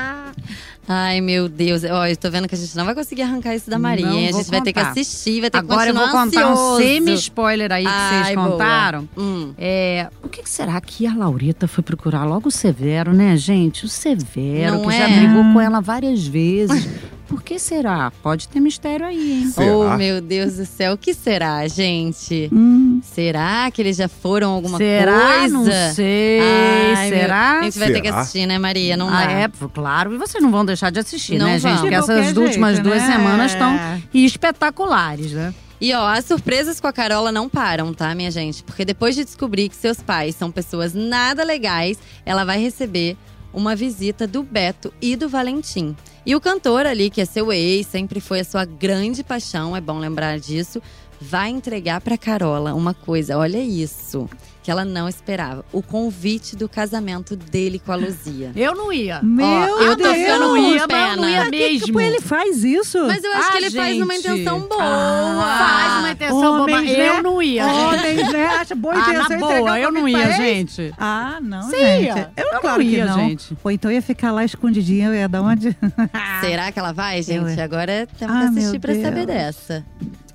[SPEAKER 1] Ai, meu Deus. Ó, eu tô vendo que a gente não vai conseguir arrancar isso da Maria.
[SPEAKER 3] Não?
[SPEAKER 1] A gente vai ter que assistir, vai ter
[SPEAKER 3] Agora
[SPEAKER 1] que
[SPEAKER 3] eu vou
[SPEAKER 1] continuar
[SPEAKER 3] contar um
[SPEAKER 1] ansioso.
[SPEAKER 3] semi-spoiler aí que
[SPEAKER 1] Ai,
[SPEAKER 3] vocês
[SPEAKER 1] boa.
[SPEAKER 3] contaram.
[SPEAKER 1] Hum.
[SPEAKER 3] É, o que, que será que a Laureta foi procurar logo o Severo, né, gente? O Severo,
[SPEAKER 1] Não
[SPEAKER 3] que já
[SPEAKER 1] é?
[SPEAKER 3] brigou com ela várias vezes. Por que será? Pode ter mistério aí, hein?
[SPEAKER 5] Será?
[SPEAKER 1] Oh, meu Deus do céu. O que será, gente?
[SPEAKER 4] Hum,
[SPEAKER 1] Será que eles já foram alguma
[SPEAKER 3] será?
[SPEAKER 1] coisa?
[SPEAKER 3] Não sei.
[SPEAKER 1] Ai, meu-
[SPEAKER 3] será?
[SPEAKER 1] A gente vai ter que
[SPEAKER 5] Será?
[SPEAKER 1] assistir, né, Maria? Não
[SPEAKER 3] Ah,
[SPEAKER 1] dá.
[SPEAKER 3] é, claro. E vocês não vão deixar de assistir,
[SPEAKER 1] Não
[SPEAKER 3] né, gente?
[SPEAKER 1] vamos.
[SPEAKER 3] Porque essas
[SPEAKER 4] qualquer
[SPEAKER 3] últimas
[SPEAKER 4] jeito,
[SPEAKER 3] duas
[SPEAKER 4] né?
[SPEAKER 3] semanas estão espetaculares, né?
[SPEAKER 1] E ó, as surpresas com a Carola não param, tá, minha gente? Porque depois de descobrir que seus pais são pessoas nada legais, ela vai receber uma visita do Beto e do Valentim. E o cantor ali, que é seu ex, sempre foi a sua grande paixão, é bom lembrar disso, vai entregar pra Carola uma coisa, olha isso, que ela não esperava: o convite do casamento dele com a Luzia.
[SPEAKER 3] Eu não ia.
[SPEAKER 4] Meu
[SPEAKER 1] eu tô
[SPEAKER 4] Deus!
[SPEAKER 1] com
[SPEAKER 3] não ia, mas eu não ia mesmo.
[SPEAKER 4] tipo, ele faz isso?
[SPEAKER 1] Mas eu acho
[SPEAKER 3] Ah,
[SPEAKER 1] que ele faz numa
[SPEAKER 3] gente.
[SPEAKER 1] intenção boa.
[SPEAKER 3] Faz uma intenção.
[SPEAKER 4] Homens, né?
[SPEAKER 3] Eu não ia, gente.
[SPEAKER 4] Homens, né? Acha boa
[SPEAKER 3] Ah,
[SPEAKER 4] intenção
[SPEAKER 3] na
[SPEAKER 4] entregar
[SPEAKER 3] boa, eu não ia, gente.
[SPEAKER 4] Ah, não,
[SPEAKER 3] Você
[SPEAKER 4] gente.
[SPEAKER 3] ia?
[SPEAKER 4] Eu,
[SPEAKER 3] Eu
[SPEAKER 4] claro
[SPEAKER 3] não
[SPEAKER 4] que
[SPEAKER 3] ia,
[SPEAKER 4] não.
[SPEAKER 3] gente.
[SPEAKER 4] Ou então eu ia ficar lá escondidinha, eu ia dar onde?
[SPEAKER 1] Será que ela vai, gente?
[SPEAKER 4] Eu, é.
[SPEAKER 1] Agora temos
[SPEAKER 4] Ah,
[SPEAKER 1] que assistir pra saber dessa.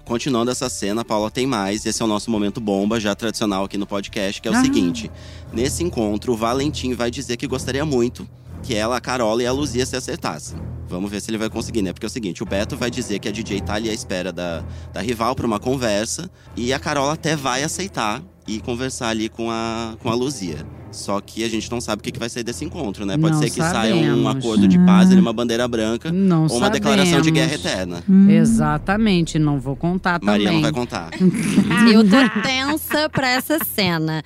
[SPEAKER 2] Continuando essa cena, Paula tem mais. Esse é o nosso momento bomba, já tradicional aqui no podcast, que é o
[SPEAKER 4] Ah.
[SPEAKER 2] seguinte: nesse encontro, o Valentim vai dizer que gostaria muito que ela, a Carola e a Luzia se acertassem. Vamos ver se ele vai conseguir, né? Porque é o seguinte: o Beto vai dizer que a DJ tá ali à espera da, da rival pra uma conversa, e a Carola até vai aceitar e conversar ali com a, com a Luzia. Só que a gente não sabe o que, que vai sair desse encontro, né? Pode
[SPEAKER 3] Não
[SPEAKER 2] ser que saia um
[SPEAKER 3] sabemos.
[SPEAKER 2] acordo de paz, ali, uma bandeira branca,
[SPEAKER 3] Não
[SPEAKER 2] ou uma declaração de guerra
[SPEAKER 3] sabemos.
[SPEAKER 2] eterna.
[SPEAKER 3] Exatamente, não vou contar
[SPEAKER 2] Maria
[SPEAKER 3] também.
[SPEAKER 2] não vai contar.
[SPEAKER 1] Eu tô tensa pra essa cena.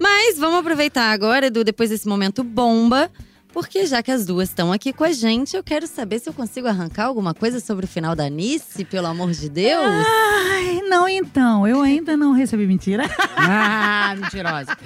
[SPEAKER 1] Mas vamos aproveitar agora, Edu, depois desse momento bomba. Porque já que as duas estão aqui com a gente, eu quero saber se eu consigo arrancar alguma coisa sobre o final da Nice, pelo amor de Deus.
[SPEAKER 4] Ai, não, então. Eu ainda não recebi mentira.
[SPEAKER 3] Ah, mentirosa.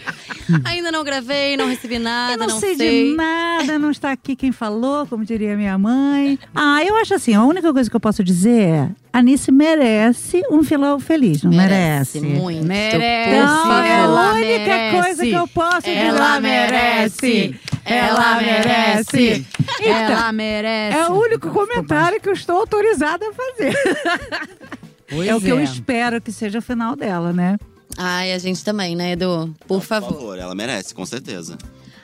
[SPEAKER 1] Ainda não gravei, não recebi nada,
[SPEAKER 4] eu não,
[SPEAKER 1] não,
[SPEAKER 4] sei, de nada, não está aqui quem falou, como diria minha mãe. Ah, eu acho assim, a única coisa que eu posso dizer é a Anice merece um final feliz, não merece?
[SPEAKER 1] muito.
[SPEAKER 3] Merece.
[SPEAKER 4] Então, é a única
[SPEAKER 3] merece.
[SPEAKER 4] coisa que eu posso dizer.
[SPEAKER 3] Ela merece. Ela merece. Ela merece.
[SPEAKER 4] É o único comentário que eu estou autorizada a fazer.
[SPEAKER 3] Pois
[SPEAKER 4] é o que eu espero que seja o final dela, né?
[SPEAKER 1] Ai, a gente também, né, Edu? Por favor.
[SPEAKER 2] ela merece, com certeza.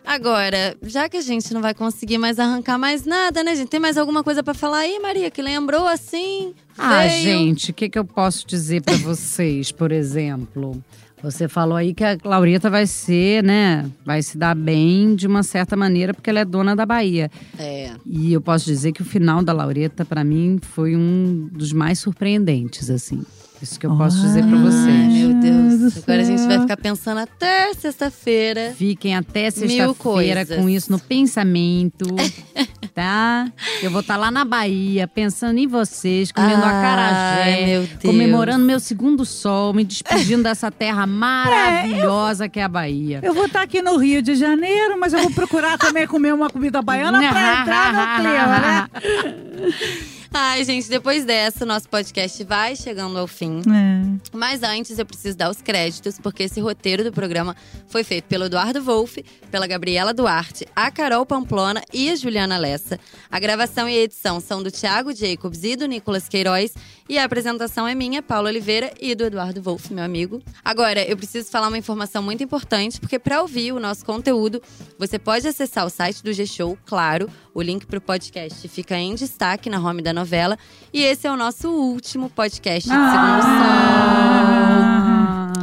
[SPEAKER 1] Agora, já que a gente não vai conseguir mais arrancar mais nada, né, gente? Tem mais alguma coisa pra falar aí, Maria, que lembrou assim?
[SPEAKER 3] Ah,
[SPEAKER 1] veio?
[SPEAKER 3] gente, o que, que eu posso dizer pra vocês, por exemplo? Você falou aí que a Laurita vai ser, né? Vai se dar bem de uma certa maneira, porque ela é dona da Bahia.
[SPEAKER 1] É.
[SPEAKER 3] E eu posso dizer que o final da Laureta, pra mim, foi um dos mais surpreendentes, assim. Isso que eu posso dizer pra vocês.
[SPEAKER 1] Ai, meu Deus.
[SPEAKER 4] do
[SPEAKER 1] Agora a gente vai ficar pensando até sexta-feira.
[SPEAKER 3] Fiquem até
[SPEAKER 1] Mil
[SPEAKER 3] sexta-feira
[SPEAKER 1] coisas.
[SPEAKER 3] com isso no pensamento, tá? Eu vou estar lá na Bahia, pensando em vocês, comendo
[SPEAKER 1] Ai,
[SPEAKER 3] acarajé,
[SPEAKER 1] meu Deus.
[SPEAKER 3] comemorando meu segundo sol, me despedindo dessa terra maravilhosa que é a Bahia.
[SPEAKER 4] Eu vou estar aqui no Rio de Janeiro, mas eu vou procurar também comer uma comida baiana pra entrar no clima, né?
[SPEAKER 1] Ai, gente, depois dessa, o nosso podcast vai chegando ao fim.
[SPEAKER 4] É.
[SPEAKER 1] Mas antes eu preciso dar os créditos, porque esse roteiro do programa foi feito pelo Eduardo Wolff, pela Gabriela Duarte, a Carol Pamplona e a Juliana Lessa. A gravação e a edição são do Thiago Jacobs e do Nicolas Queiroz. E a apresentação é minha, Paula Oliveira, e do Eduardo Wolff, meu amigo. Agora, eu preciso falar uma informação muito importante, porque para ouvir o nosso conteúdo, você pode acessar o site do G-Show, claro. O link para o podcast fica em destaque na home da novela. E esse é o nosso último podcast de Segundo Sol.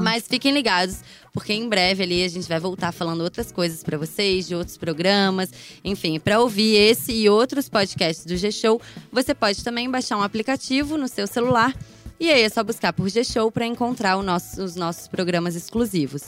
[SPEAKER 1] Mas fiquem ligados, porque em breve ali a gente vai voltar falando outras coisas pra vocês, de outros programas. Enfim, pra ouvir esse e outros podcasts do G-Show, você pode também baixar um aplicativo no seu celular. E aí é só buscar por G-Show para encontrar nosso- os nossos programas exclusivos.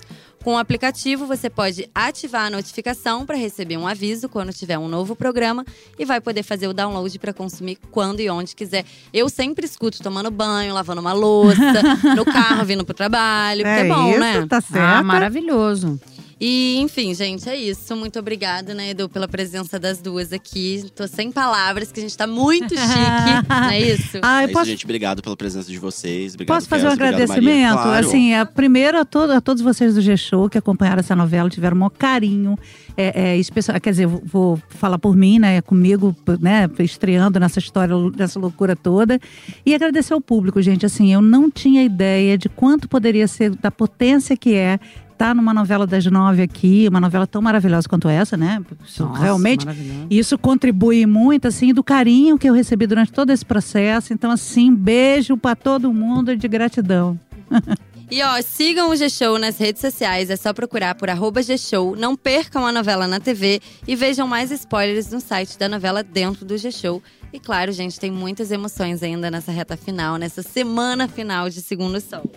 [SPEAKER 1] Com o aplicativo, você pode ativar a notificação para receber um aviso quando tiver um novo programa e vai poder fazer o download para consumir quando e onde quiser. Eu sempre escuto tomando banho, lavando uma louça, no carro, vindo pro trabalho, porque é,
[SPEAKER 4] É
[SPEAKER 1] bom,
[SPEAKER 4] isso,
[SPEAKER 1] né?
[SPEAKER 4] tá certo.
[SPEAKER 3] Ah, maravilhoso.
[SPEAKER 1] E, enfim, gente, é isso. Muito obrigada, né, Edu, pela presença das duas aqui. Tô sem palavras, que a gente tá muito chique, não é isso?
[SPEAKER 4] Ah,
[SPEAKER 2] É
[SPEAKER 4] eu
[SPEAKER 2] isso,
[SPEAKER 4] posso,
[SPEAKER 2] gente. Obrigado pela presença de vocês. Obrigado,
[SPEAKER 4] posso fazer um
[SPEAKER 2] obrigado,
[SPEAKER 4] agradecimento?
[SPEAKER 2] Claro.
[SPEAKER 4] Assim, a, primeiro a, todo- a todos vocês do G-Show que acompanharam essa novela, tiveram um maior carinho. É, é, especial, quer dizer, vou, vou falar por mim, né? Comigo, né? Estreando nessa história, nessa loucura toda. E agradecer ao público, gente. Assim, eu não tinha ideia de quanto poderia ser, da potência que é. Tá numa novela das nove aqui, uma novela tão maravilhosa quanto essa, né? Isso
[SPEAKER 3] Nossa,
[SPEAKER 4] realmente isso contribui muito, assim, do carinho que eu recebi durante todo esse processo. Então, assim, beijo pra todo mundo de gratidão.
[SPEAKER 1] E ó, sigam o G-Show nas redes sociais, é só procurar por arroba G-Show. Não percam a novela na TV e vejam mais spoilers no site da novela dentro do G-Show. E claro, gente, tem muitas emoções ainda nessa reta final, nessa semana final de Segundo Sol.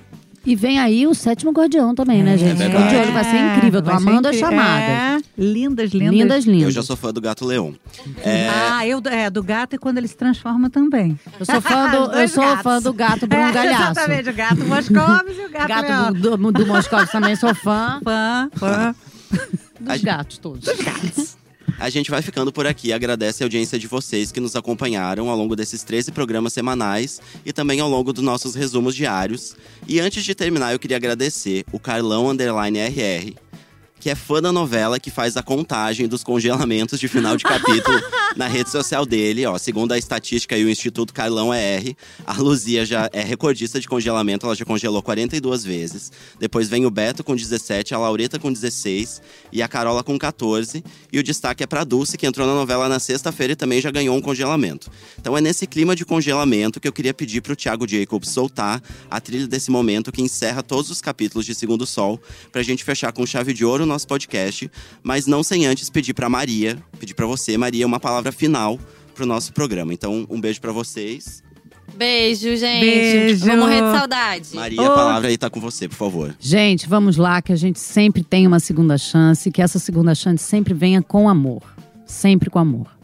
[SPEAKER 3] E vem aí o sétimo guardião também, né, gente?
[SPEAKER 2] verdade.
[SPEAKER 3] Fica de olho, vai ser incrível. Tô
[SPEAKER 4] Vai
[SPEAKER 3] amando as
[SPEAKER 4] incri-
[SPEAKER 3] chamadas.
[SPEAKER 4] É, lindas, lindas.
[SPEAKER 3] Lindas, lindas.
[SPEAKER 2] Eu já sou fã do Gato Leão. É,
[SPEAKER 4] Ah, eu é, do gato e quando ele se transforma também.
[SPEAKER 3] Eu sou fã do, eu sou
[SPEAKER 4] gatos.
[SPEAKER 3] fã do gato Bruno
[SPEAKER 4] É,
[SPEAKER 3] Galhaço.
[SPEAKER 4] Exatamente, o gato Moscovis e o gato,
[SPEAKER 3] Gato
[SPEAKER 4] Leão.
[SPEAKER 3] do, do, do Moscovitz também sou fã.
[SPEAKER 4] Fã, fã.
[SPEAKER 3] Dos
[SPEAKER 2] A-
[SPEAKER 3] gatos todos.
[SPEAKER 2] A gente vai ficando por aqui. Agradece a audiência de vocês que nos acompanharam ao longo desses 13 programas semanais e também ao longo dos nossos resumos diários. E antes de terminar, eu queria agradecer o Carlão RR, que é fã da novela que faz a contagem dos congelamentos de final de capítulo na rede social dele. Ó, segundo a estatística e o Instituto Carlão ER, a Luzia já é recordista de congelamento, ela já congelou 42 vezes. Depois vem o Beto com 17, a Laureta com 16 e a Carola com 14. E o destaque é pra Dulce, que entrou na novela na sexta-feira e também já ganhou um congelamento. Então é nesse clima de congelamento que eu queria pedir pro Thiago Jacobs soltar a trilha desse momento que encerra todos os capítulos de Segundo Sol, pra gente fechar com chave de ouro o nosso podcast, mas não sem antes pedir pra Maria, pedir pra você, Maria, uma palavra final pro nosso programa. Então, um beijo pra vocês.
[SPEAKER 1] Beijo, gente.
[SPEAKER 4] Beijo.
[SPEAKER 1] Vou morrer de saudade.
[SPEAKER 2] Maria, a palavra aí tá com você, por favor.
[SPEAKER 3] Gente, vamos lá, que a gente sempre tem uma segunda chance, que essa segunda chance sempre venha com amor. Sempre com amor.